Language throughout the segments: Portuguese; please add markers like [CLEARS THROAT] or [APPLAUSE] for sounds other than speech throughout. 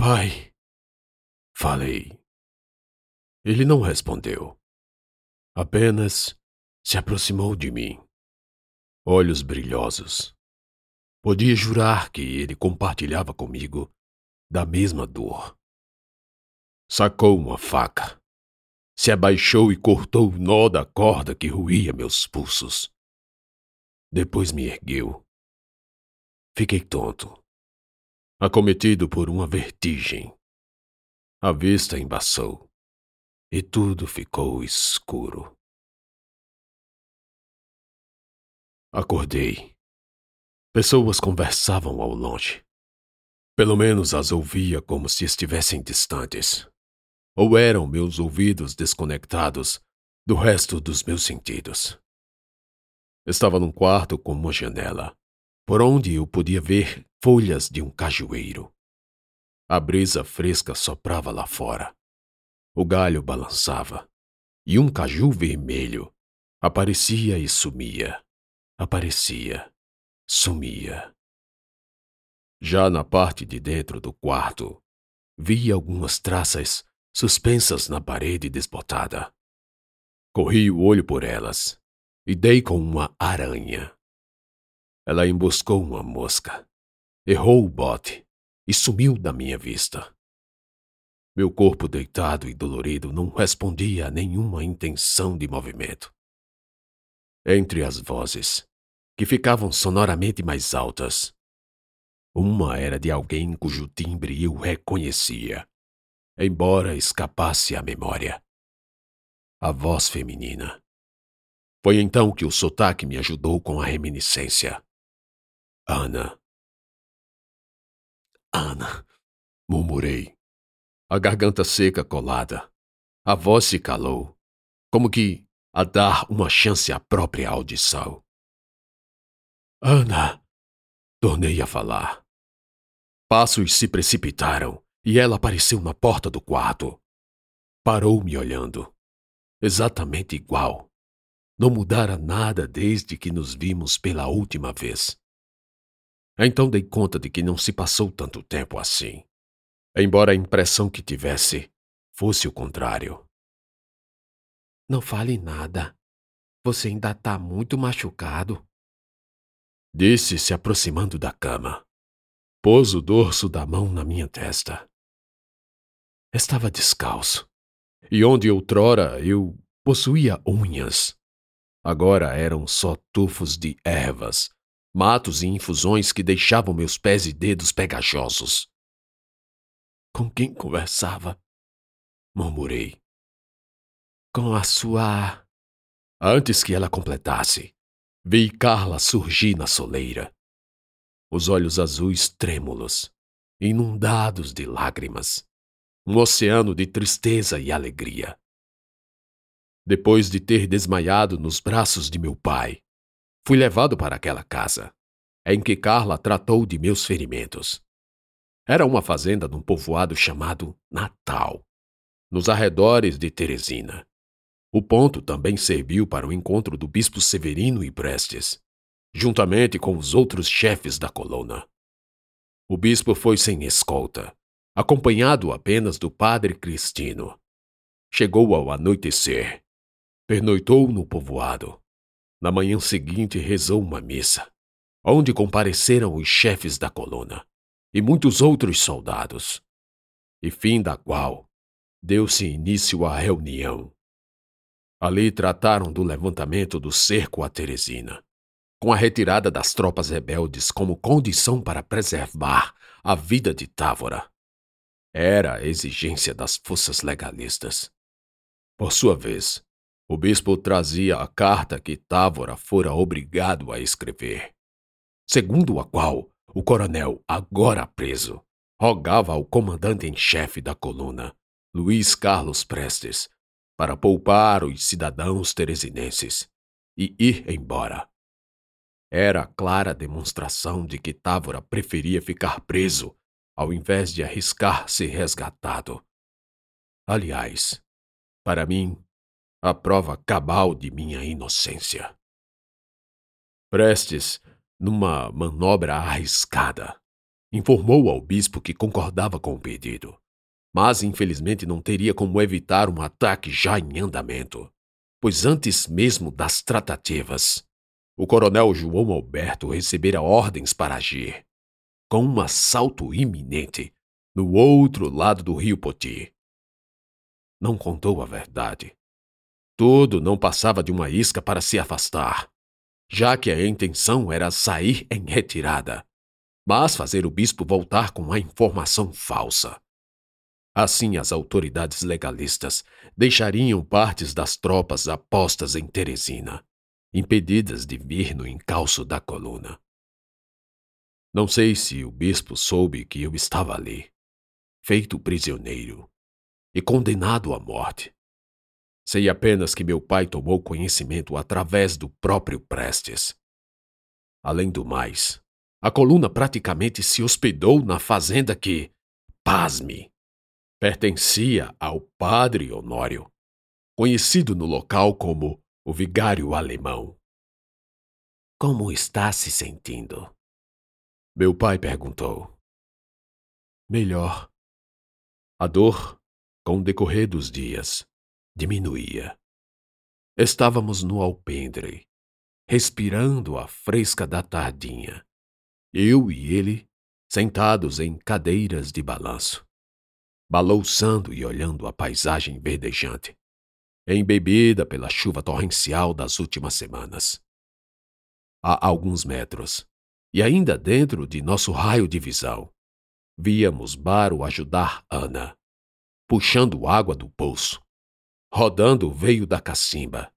Pai, falei. Ele não respondeu. Apenas se aproximou de mim. Olhos brilhosos. Podia jurar que ele compartilhava comigo da mesma dor. Sacou uma faca. Se abaixou e cortou o nó da corda que ruía meus pulsos. Depois me ergueu. Fiquei tonto, acometido por uma vertigem. A vista embaçou e tudo ficou escuro. Acordei. Pessoas conversavam ao longe. Pelo menos as ouvia como se estivessem distantes. Ou eram meus ouvidos desconectados do resto dos meus sentidos. Estava num quarto com uma janela, por onde eu podia ver folhas de um cajueiro. A brisa fresca soprava lá fora. O galho balançava, e um caju vermelho aparecia e sumia, aparecia, sumia. Já na parte de dentro do quarto, vi algumas traças suspensas na parede desbotada. Corri o olho por elas e dei com uma aranha. Ela emboscou uma mosca, errou o bote e sumiu da minha vista. Meu corpo deitado e dolorido não respondia a nenhuma intenção de movimento. Entre as vozes, que ficavam sonoramente mais altas, uma era de alguém cujo timbre eu reconhecia, embora escapasse à memória. A voz feminina. Foi então que o sotaque me ajudou com a reminiscência. Ana. Ana, murmurei a garganta seca colada. A voz se calou, como que a dar uma chance à própria audição. Ana! Tornei a falar. Passos se precipitaram e ela apareceu na porta do quarto. Parou me olhando. Exatamente igual. Não mudara nada desde que nos vimos pela última vez. Então dei conta de que não se passou tanto tempo assim embora a impressão que tivesse fosse o contrário. Não fale nada. Você ainda está muito machucado. Disse, se aproximando da cama. Pôs o dorso da mão na minha testa. Estava descalço, e onde outrora eu possuía unhas, agora eram só tufos de ervas, matos e infusões que deixavam meus pés e dedos pegajosos. Com quem conversava? Murmurei. Com a sua. Antes que ela completasse, vi Carla surgir na soleira. Os olhos azuis trêmulos, inundados de lágrimas. Um oceano de tristeza e alegria. Depois de ter desmaiado nos braços de meu pai, fui levado para aquela casa, em que Carla tratou de meus ferimentos. Era uma fazenda num povoado chamado Natal, nos arredores de Teresina. O ponto também serviu para o encontro do bispo Severino e Prestes, juntamente com os outros chefes da coluna. O bispo foi sem escolta, acompanhado apenas do padre Cristino. Chegou ao anoitecer. Pernoitou no povoado. Na manhã seguinte rezou uma missa, onde compareceram os chefes da coluna e muitos outros soldados, e fim da qual deu-se início à reunião. Ali trataram do levantamento do cerco a Teresina, com a retirada das tropas rebeldes como condição para preservar a vida de Távora. Era a exigência das forças legalistas. Por sua vez, o bispo trazia a carta que Távora fora obrigado a escrever, segundo a qual o coronel, agora preso, rogava ao comandante em chefe da coluna, Luiz Carlos Prestes, para poupar os cidadãos teresinenses e ir embora. Era clara demonstração de que Távora preferia ficar preso ao invés de arriscar ser resgatado. Aliás, para mim, a prova cabal de minha inocência. Prestes numa manobra arriscada, informou ao bispo que concordava com o pedido, mas infelizmente não teria como evitar um ataque já em andamento, pois antes mesmo das tratativas, o coronel João Alberto recebera ordens para agir, com um assalto iminente, no outro lado do rio Poti. Não contou a verdade. Tudo não passava de uma isca para se afastar, já que a intenção era sair em retirada, mas fazer o bispo voltar com a informação falsa. Assim, as autoridades legalistas deixariam partes das tropas apostas em Teresina, impedidas de vir no encalço da coluna. Não sei se o bispo soube que eu estava ali, feito prisioneiro e condenado à morte. Sei apenas que meu pai tomou conhecimento através do próprio Prestes. Além do mais, a coluna praticamente se hospedou na fazenda que, pasme, pertencia ao padre Honório, conhecido no local como o vigário alemão. Como está se sentindo? Meu pai perguntou. Melhor. A dor, com o decorrer dos dias, diminuía. Estávamos no alpendre, respirando a fresca da tardinha. Eu e ele, sentados em cadeiras de balanço balouçando e olhando a paisagem verdejante, embebida pela chuva torrencial das últimas semanas. A alguns metros, e ainda dentro de nosso raio de visão, víamos Baro ajudar Ana, puxando água do poço, rodando veio da cacimba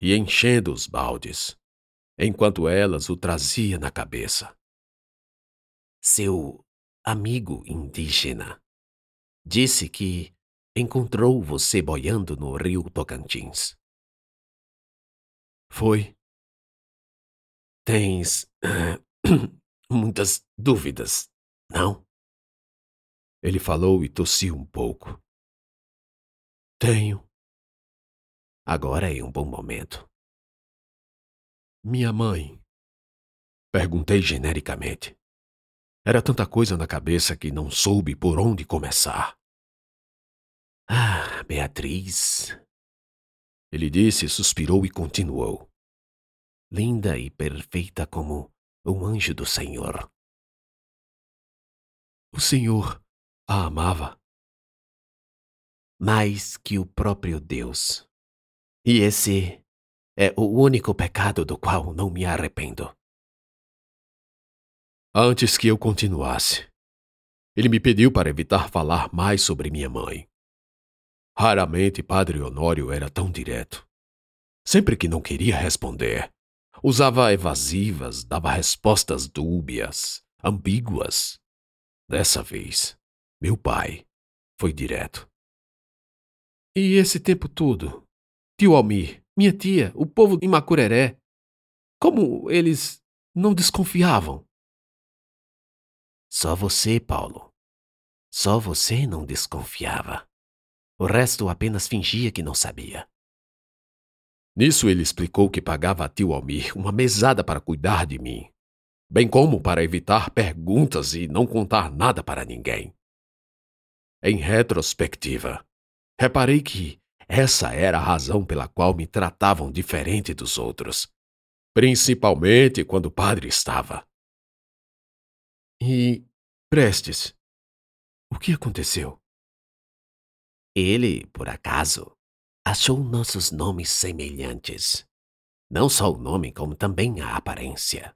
e enchendo os baldes, enquanto elas o trazia na cabeça. Seu amigo indígena disse que encontrou você boiando no rio Tocantins. Foi. Tens [CLEARS THROAT] muitas dúvidas, não? Ele falou e tossiu um pouco. Tenho. Agora é um bom momento. Minha mãe. Perguntei genericamente. Era tanta coisa na cabeça que não soube por onde começar. Ah, Beatriz. Ele disse, suspirou e continuou. Linda e perfeita como um anjo do Senhor. O Senhor a amava. Mais que o próprio Deus. E esse é o único pecado do qual não me arrependo. Antes que eu continuasse, ele me pediu para evitar falar mais sobre minha mãe. Raramente Padre Honório era tão direto. Sempre que não queria responder, usava evasivas, dava respostas dúbias, ambíguas. Dessa vez, meu pai foi direto. E esse tempo todo, tio Almir, minha tia, o povo de Macureré, como eles não desconfiavam? Só você, Paulo. Só você não desconfiava. O resto apenas fingia que não sabia. Nisso ele explicou que pagava a tio Almir uma mesada para cuidar de mim, bem como para evitar perguntas e não contar nada para ninguém. Em retrospectiva, reparei que essa era a razão pela qual me tratavam diferente dos outros, principalmente quando o padre estava. E Prestes, o que aconteceu? Ele, por acaso, achou nossos nomes semelhantes. Não só o nome, como também a aparência.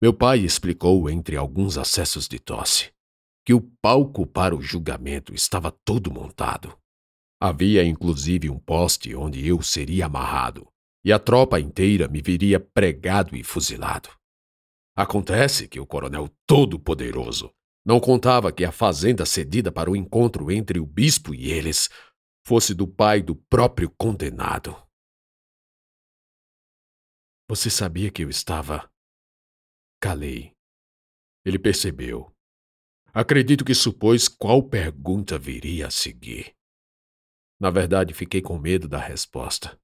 Meu pai explicou, entre alguns acessos de tosse, que o palco para o julgamento estava todo montado. Havia inclusive um poste onde eu seria amarrado, e a tropa inteira me viria pregado e fuzilado. Acontece que o coronel Todo-Poderoso não contava que a fazenda cedida para o encontro entre o bispo e eles fosse do pai do próprio condenado. Você sabia que eu estava. Calei. Ele percebeu. Acredito que supôs qual pergunta viria a seguir. Na verdade, fiquei com medo da resposta.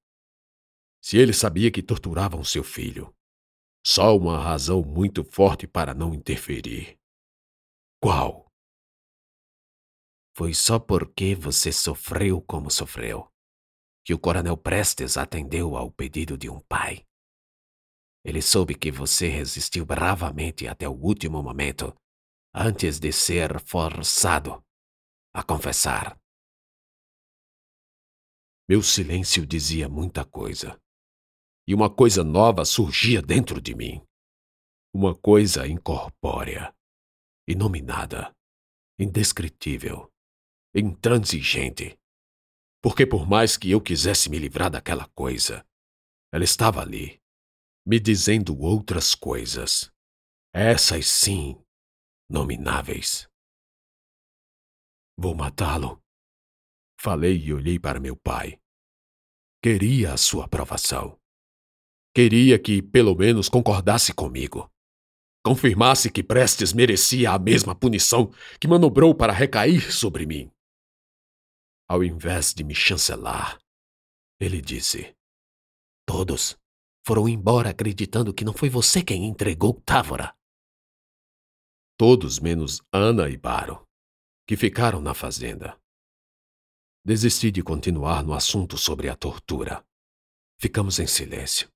Se ele sabia que torturavam seu filho, só uma razão muito forte para não interferir. Qual? Foi só porque você sofreu como sofreu que o coronel Prestes atendeu ao pedido de um pai. Ele soube que você resistiu bravamente até o último momento, antes de ser forçado a confessar. Meu silêncio dizia muita coisa. E uma coisa nova surgia dentro de mim. Uma coisa incorpórea, inominada, indescritível, intransigente. Porque por mais que eu quisesse me livrar daquela coisa, ela estava ali, me dizendo outras coisas. Essas sim, nomináveis. Vou matá-lo. Falei e olhei para meu pai. Queria a sua aprovação. Queria que, pelo menos, concordasse comigo. Confirmasse que Prestes merecia a mesma punição que manobrou para recair sobre mim. Ao invés de me chancelar, ele disse: Todos foram embora acreditando que não foi você quem entregou Távora. Todos menos Ana e Baro, que ficaram na fazenda. Desisti de continuar no assunto sobre a tortura. Ficamos em silêncio.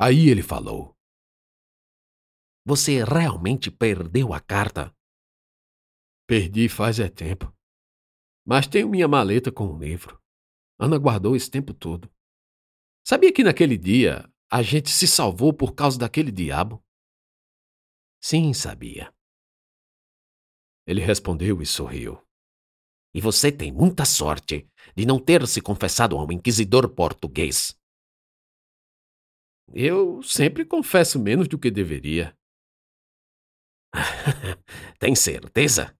Aí ele falou: Você realmente perdeu a carta? Perdi faz é tempo. Mas tenho minha maleta com o livro. Ana guardou esse tempo todo. Sabia que naquele dia a gente se salvou por causa daquele diabo? Sim, sabia. Ele respondeu e sorriu. E você tem muita sorte de não ter se confessado ao inquisidor português. Eu sempre confesso menos do que deveria. [LAUGHS] tem certeza?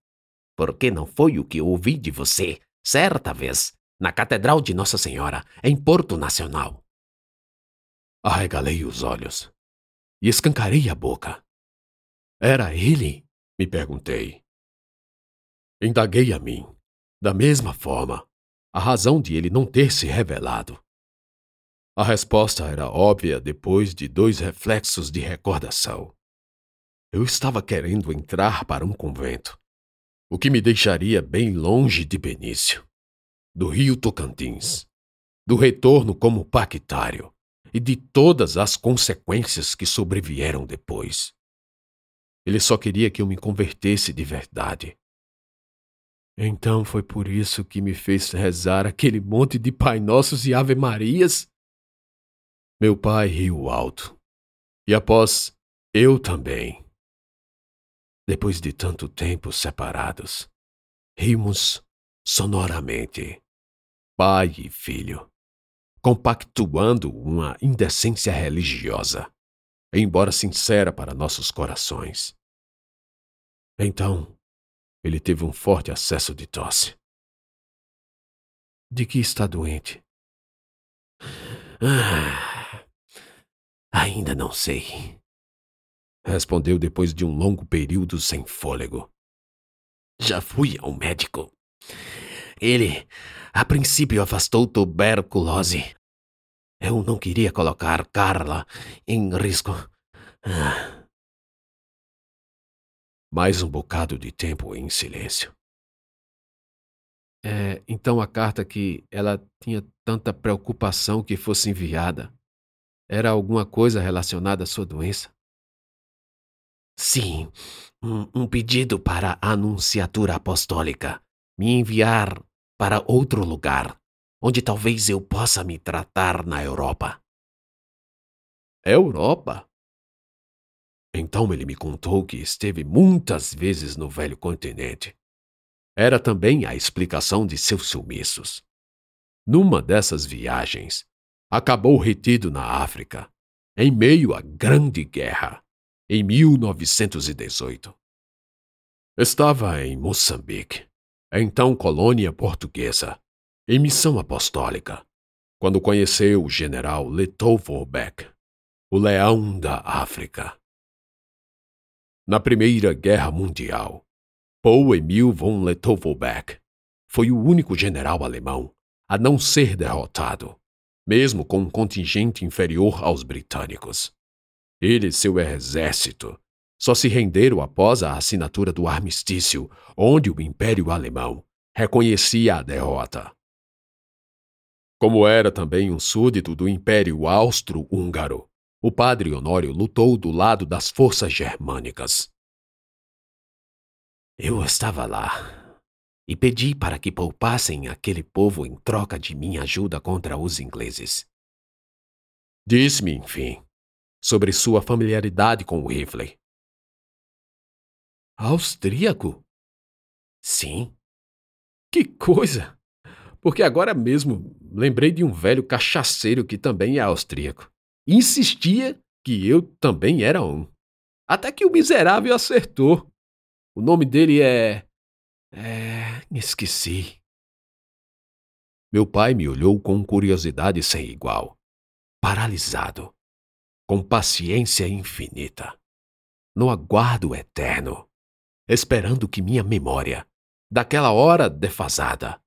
Porque não foi o que ouvi de você, certa vez, na Catedral de Nossa Senhora, em Porto Nacional. Arregalei os olhos e escancarei a boca. Era ele? Me perguntei. Indaguei a mim da mesma forma, a razão de ele não ter se revelado. A resposta era óbvia depois de dois reflexos de recordação. Eu estava querendo entrar para um convento, o que me deixaria bem longe de Benício, do rio Tocantins, do retorno como pactário e de todas as consequências que sobrevieram depois. Ele só queria que eu me convertesse de verdade então foi por isso que me fez rezar aquele monte de Pai Nossos e Ave Marias? Meu pai riu alto. E após, eu também. Depois de tanto tempo separados, rimos sonoramente, pai e filho, compactuando uma indecência religiosa, embora sincera para nossos corações. Então, ele teve um forte acesso de tosse. De que está doente? Ah, ainda não sei. Respondeu depois de um longo período sem fôlego. Já fui ao médico. Ele, a princípio, afastou tuberculose. Eu não queria colocar Carla em risco. Ah. Mais um bocado de tempo em silêncio. É, então a carta que ela tinha tanta preocupação que fosse enviada era alguma coisa relacionada à sua doença? Sim, um, um pedido para a Anunciatura Apostólica me enviar para outro lugar, onde talvez eu possa me tratar na Europa. Europa? Então ele me contou que esteve muitas vezes no velho continente. Era também a explicação de seus sumiços. Numa dessas viagens, acabou retido na África, em meio à Grande Guerra, em 1918. Estava em Moçambique, então colônia portuguesa, em missão apostólica, quando conheceu o general Letovo Beck, o leão da África. Na Primeira Guerra Mundial, Paul Emil von Lettow-Beck foi o único general alemão a não ser derrotado, mesmo com um contingente inferior aos britânicos. Ele e seu exército só se renderam após a assinatura do armistício, onde o Império Alemão reconhecia a derrota. Como era também um súdito do Império Austro-Húngaro, o padre Honório lutou do lado das forças germânicas. Eu estava lá e pedi para que poupassem aquele povo em troca de minha ajuda contra os ingleses. Disse-me, enfim, sobre sua familiaridade com o rifle. Austríaco? Sim. Que coisa! Porque agora mesmo lembrei de um velho cachaceiro que também é austríaco. Insistia que eu também era um. Até que o miserável acertou. O nome dele é. É. Esqueci. Meu pai me olhou com curiosidade sem igual, paralisado, com paciência infinita, no aguardo eterno, esperando que minha memória, daquela hora defasada,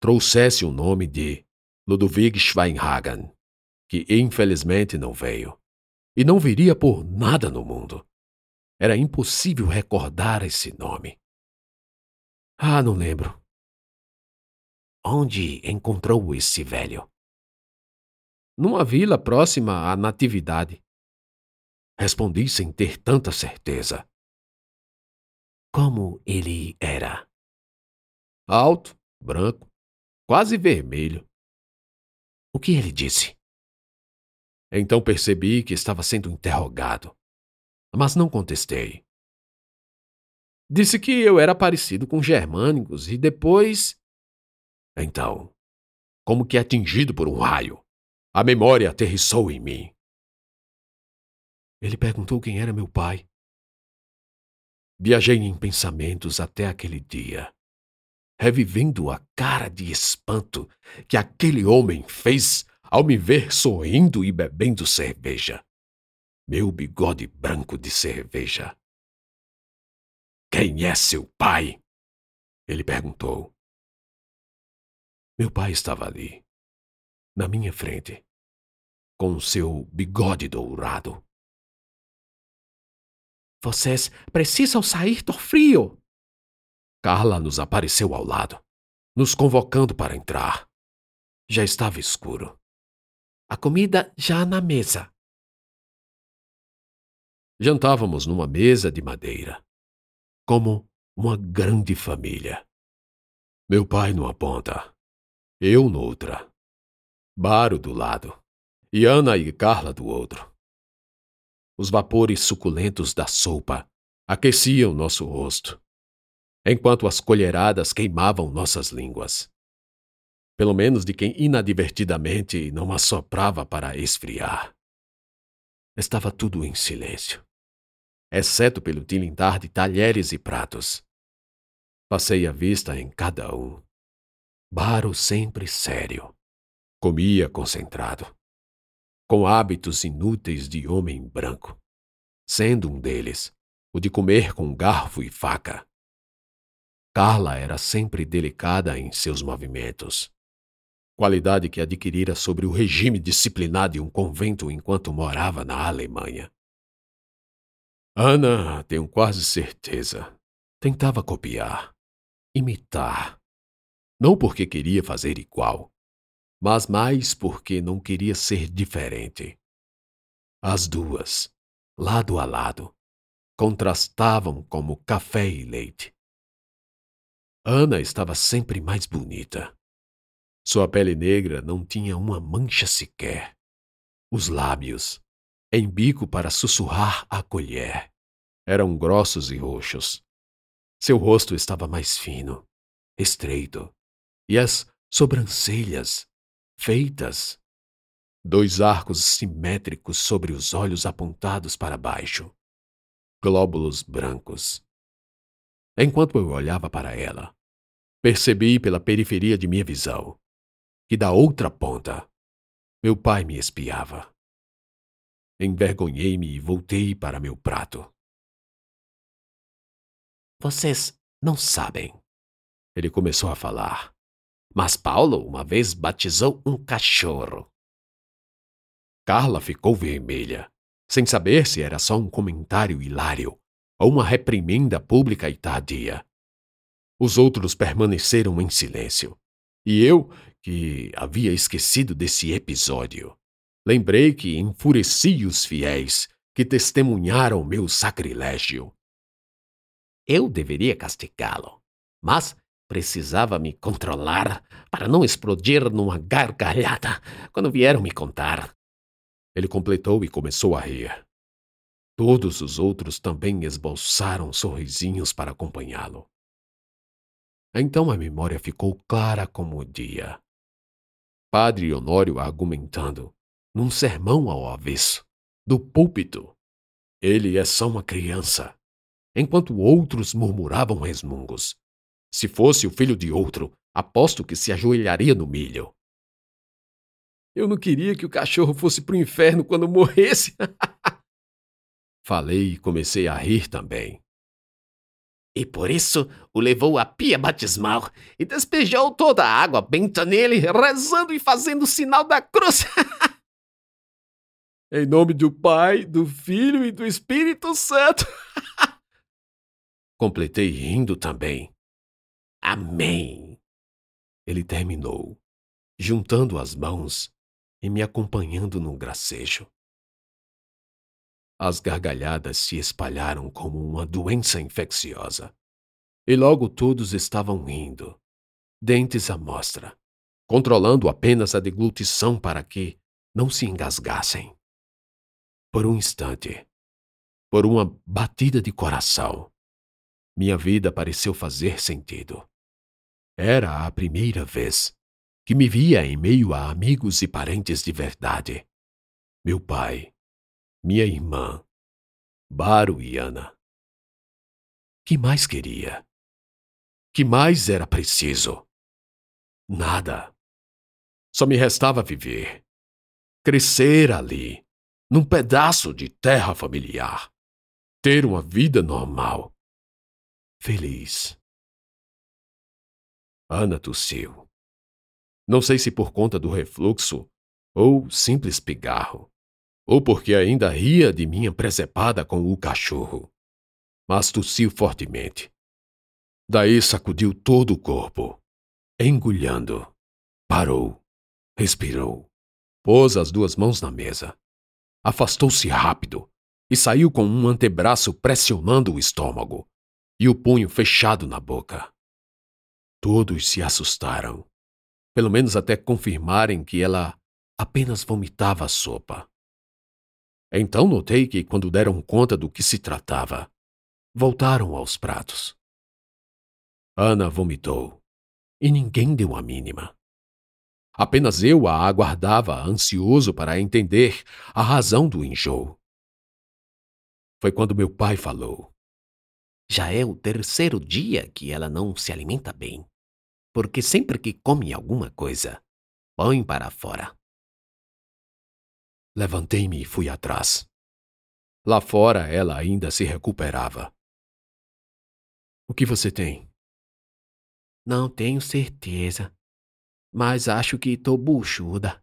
trouxesse o nome de Ludwig Schweinhagen, que infelizmente não veio, e não viria por nada no mundo. Era impossível recordar esse nome. Ah, não lembro. Onde encontrou esse velho? Numa vila próxima à Natividade. Respondi sem ter tanta certeza. Como ele era? Alto, branco, quase vermelho. O que ele disse? Então percebi que estava sendo interrogado mas não contestei. Disse que eu era parecido com germânicos e depois. Então, como que atingido por um raio, a memória aterrissou em mim. Ele perguntou quem era meu pai. Viajei em pensamentos até aquele dia, revivendo a cara de espanto que aquele homem fez ao me ver sorrindo e bebendo cerveja meu bigode branco de cerveja. Quem é seu pai? Ele perguntou. Meu pai estava ali, na minha frente, com seu bigode dourado. Vocês precisam sair do frio. Carla nos apareceu ao lado, nos convocando para entrar. Já estava escuro. A comida já na mesa. Jantávamos numa mesa de madeira, como uma grande família. Meu pai numa ponta, eu noutra, Baro do lado e Ana e Carla do outro. Os vapores suculentos da sopa aqueciam nosso rosto, enquanto as colheradas queimavam nossas línguas. Pelo menos de quem inadvertidamente não assoprava para esfriar. Estava tudo em silêncio exceto pelo tilintar de talheres e pratos. Passei a vista em cada um. Baro sempre sério. Comia concentrado. Com hábitos inúteis de homem branco. Sendo um deles o de comer com garfo e faca. Carla era sempre delicada em seus movimentos. Qualidade que adquirira sobre o regime disciplinar de um convento enquanto morava na Alemanha. Ana, tenho quase certeza, tentava copiar, imitar. Não porque queria fazer igual, mas mais porque não queria ser diferente. As duas, lado a lado, contrastavam como café e leite. Ana estava sempre mais bonita. Sua pele negra não tinha uma mancha sequer. Os lábios, em bico para sussurrar a colher. Eram grossos e roxos. Seu rosto estava mais fino, estreito, e as sobrancelhas, feitas. Dois arcos simétricos sobre os olhos apontados para baixo. Glóbulos brancos. Enquanto eu olhava para ela, percebi pela periferia de minha visão que da outra ponta meu pai me espiava. Envergonhei-me e voltei para meu prato. Vocês não sabem. Ele começou a falar. Mas Paulo uma vez batizou um cachorro. Carla ficou vermelha, sem saber se era só um comentário hilário ou uma reprimenda pública e tardia. Os outros permaneceram em silêncio. E eu, que havia esquecido desse episódio, lembrei que enfureci os fiéis que testemunharam meu sacrilégio. Eu deveria castigá-lo, mas precisava me controlar para não explodir numa gargalhada quando vieram me contar. Ele completou e começou a rir. Todos os outros também esboçaram sorrisinhos para acompanhá-lo. Então a memória ficou clara como o dia. Padre Honório argumentando, num sermão ao avesso, do púlpito. Ele é só uma criança, enquanto outros murmuravam resmungos. Se fosse o filho de outro, aposto que se ajoelharia no milho. Eu não queria que o cachorro fosse pro inferno quando morresse. [LAUGHS] Falei e comecei a rir também. E por isso o levou à pia batismal e despejou toda a água benta nele, rezando e fazendo o sinal da cruz. [LAUGHS] em nome do Pai, do Filho e do Espírito Santo. [LAUGHS] Completei rindo também. Amém. Ele terminou, juntando as mãos e me acompanhando num gracejo. As gargalhadas se espalharam como uma doença infecciosa. E logo todos estavam rindo, dentes à mostra, controlando apenas a deglutição para que não se engasgassem. Por um instante, por uma batida de coração, minha vida pareceu fazer sentido. Era a primeira vez que me via em meio a amigos e parentes de verdade. Meu pai, minha irmã, Baro e Ana. Que mais queria? Que mais era preciso? Nada. Só me restava viver. Crescer ali, num pedaço de terra familiar. Ter uma vida normal. Feliz. Ana tossiu. Não sei se por conta do refluxo ou simples pigarro, ou porque ainda ria de minha presepada com o cachorro. Mas tossiu fortemente. Daí sacudiu todo o corpo, engulhando. Parou, respirou, pôs as duas mãos na mesa, afastou-se rápido e saiu com um antebraço pressionando o estômago e o punho fechado na boca. Todos se assustaram pelo menos até confirmarem que ela apenas vomitava a sopa. Então notei que, quando deram conta do que se tratava, voltaram aos pratos. Ana vomitou, e ninguém deu a mínima. Apenas eu a aguardava, ansioso para entender a razão do enjoo. Foi quando meu pai falou. Já é o terceiro dia que ela não se alimenta bem porque sempre que come alguma coisa, põe para fora. Levantei-me e fui atrás. Lá fora ela ainda se recuperava. O que você tem? Não tenho certeza, mas acho que tô buchuda.